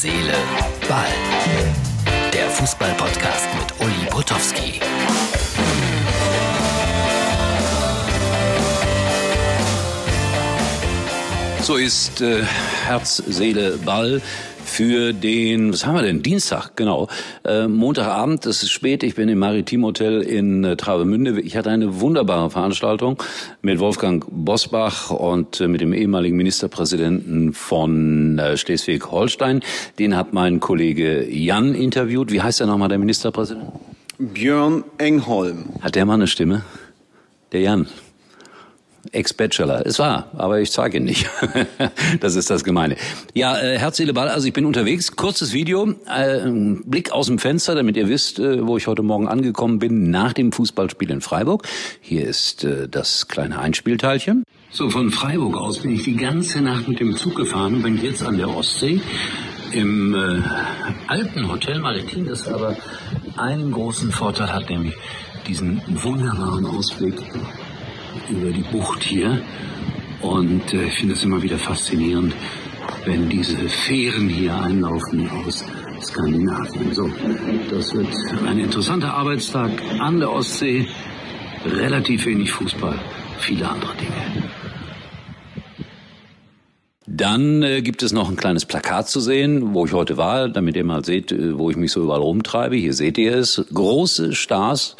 Seele, Ball. Der Fußball-Podcast mit Uli Potowski. So ist äh, Herz, Seele, Ball für den, was haben wir denn? Dienstag, genau. Äh, Montagabend, es ist spät, ich bin im Maritim Hotel in äh, Travemünde. Ich hatte eine wunderbare Veranstaltung mit Wolfgang Bosbach und äh, mit dem ehemaligen Ministerpräsidenten von äh, Schleswig-Holstein. Den hat mein Kollege Jan interviewt. Wie heißt der nochmal, der Ministerpräsident? Björn Engholm. Hat der mal eine Stimme? Der Jan. Ex-Bachelor. Es war, aber ich zeige ihn nicht. das ist das Gemeine. Ja, äh, Herz, Seele, Ball, also ich bin unterwegs. Kurzes Video, äh, Blick aus dem Fenster, damit ihr wisst, äh, wo ich heute Morgen angekommen bin, nach dem Fußballspiel in Freiburg. Hier ist äh, das kleine Einspielteilchen. So, von Freiburg aus bin ich die ganze Nacht mit dem Zug gefahren und bin jetzt an der Ostsee im äh, alten Hotel Maritim, das aber einen großen Vorteil hat, nämlich diesen wunderbaren Ausblick über die Bucht hier. Und äh, ich finde es immer wieder faszinierend, wenn diese Fähren hier einlaufen aus Skandinavien. So, das wird ein interessanter Arbeitstag an der Ostsee. Relativ wenig Fußball, viele andere Dinge. Dann äh, gibt es noch ein kleines Plakat zu sehen, wo ich heute war, damit ihr mal seht, äh, wo ich mich so überall rumtreibe. Hier seht ihr es. Große Stars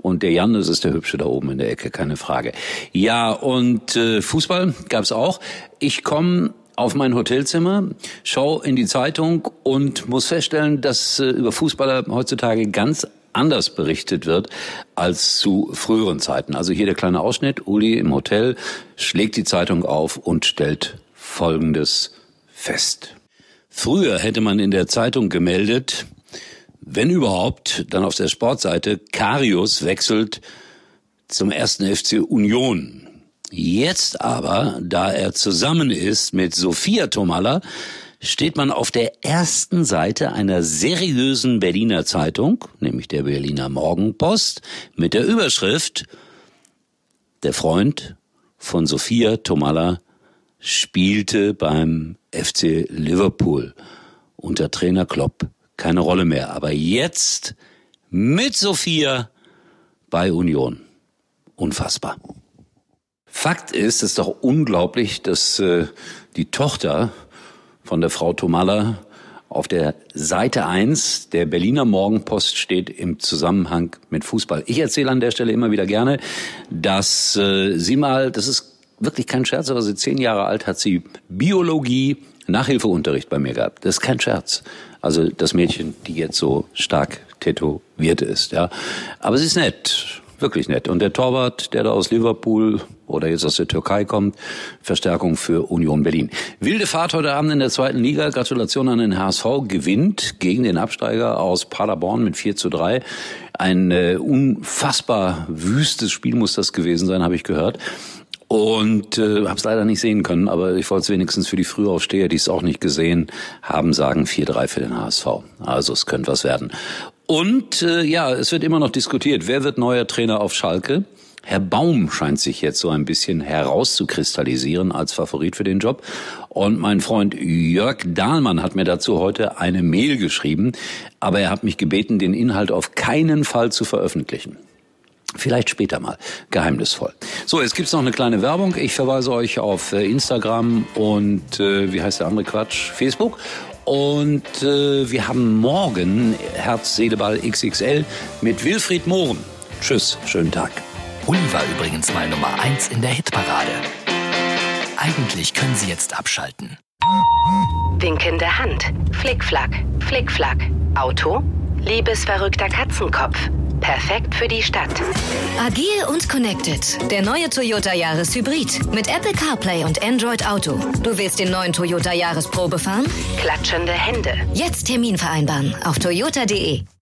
und der Jan, das ist der Hübsche da oben in der Ecke, keine Frage. Ja, und äh, Fußball gab's auch. Ich komme auf mein Hotelzimmer, schaue in die Zeitung und muss feststellen, dass äh, über Fußballer heutzutage ganz anders berichtet wird als zu früheren Zeiten. Also hier der kleine Ausschnitt. Uli im Hotel schlägt die Zeitung auf und stellt Folgendes fest. Früher hätte man in der Zeitung gemeldet, wenn überhaupt, dann auf der Sportseite, Karius wechselt zum ersten FC Union. Jetzt aber, da er zusammen ist mit Sophia Tomalla, steht man auf der ersten Seite einer seriösen Berliner Zeitung, nämlich der Berliner Morgenpost, mit der Überschrift Der Freund von Sophia Tomalla spielte beim FC Liverpool unter Trainer Klopp keine Rolle mehr. Aber jetzt mit Sophia bei Union. Unfassbar. Fakt ist, es ist doch unglaublich, dass äh, die Tochter von der Frau Tomalla auf der Seite 1 der Berliner Morgenpost steht im Zusammenhang mit Fußball. Ich erzähle an der Stelle immer wieder gerne, dass äh, sie mal, das ist wirklich kein Scherz, aber sie zehn Jahre alt hat sie Biologie Nachhilfeunterricht bei mir gehabt. Das ist kein Scherz. Also das Mädchen, die jetzt so stark tätowiert ist, ja. Aber sie ist nett, wirklich nett. Und der Torwart, der da aus Liverpool oder jetzt aus der Türkei kommt, Verstärkung für Union Berlin. Wilde Fahrt heute Abend in der zweiten Liga. Gratulation an den HSV. Gewinnt gegen den Absteiger aus Paderborn mit 4 zu 3. Ein äh, unfassbar wüstes Spiel muss das gewesen sein, habe ich gehört. Und äh, habe es leider nicht sehen können, aber ich wollte es wenigstens für die Frühaufsteher, die es auch nicht gesehen haben, sagen 4-3 für den HSV. Also es könnte was werden. Und äh, ja, es wird immer noch diskutiert, wer wird neuer Trainer auf Schalke? Herr Baum scheint sich jetzt so ein bisschen herauszukristallisieren als Favorit für den Job. Und mein Freund Jörg Dahlmann hat mir dazu heute eine Mail geschrieben, aber er hat mich gebeten, den Inhalt auf keinen Fall zu veröffentlichen. Vielleicht später mal. Geheimnisvoll. So, jetzt gibt's noch eine kleine Werbung. Ich verweise euch auf äh, Instagram und äh, wie heißt der andere Quatsch? Facebook. Und äh, wir haben morgen Herz, Seeleball XXL mit Wilfried Mohren. Tschüss, schönen Tag. Uli war übrigens mal Nummer eins in der Hitparade. Eigentlich können Sie jetzt abschalten. Winkende Hand. Flickflack. Flickflack. Auto. Liebesverrückter Katzenkopf. Perfekt für die Stadt. Agil und connected. Der neue Toyota Yaris Hybrid. Mit Apple CarPlay und Android Auto. Du willst den neuen Toyota Yaris Probe fahren? Klatschende Hände. Jetzt Termin vereinbaren auf toyota.de.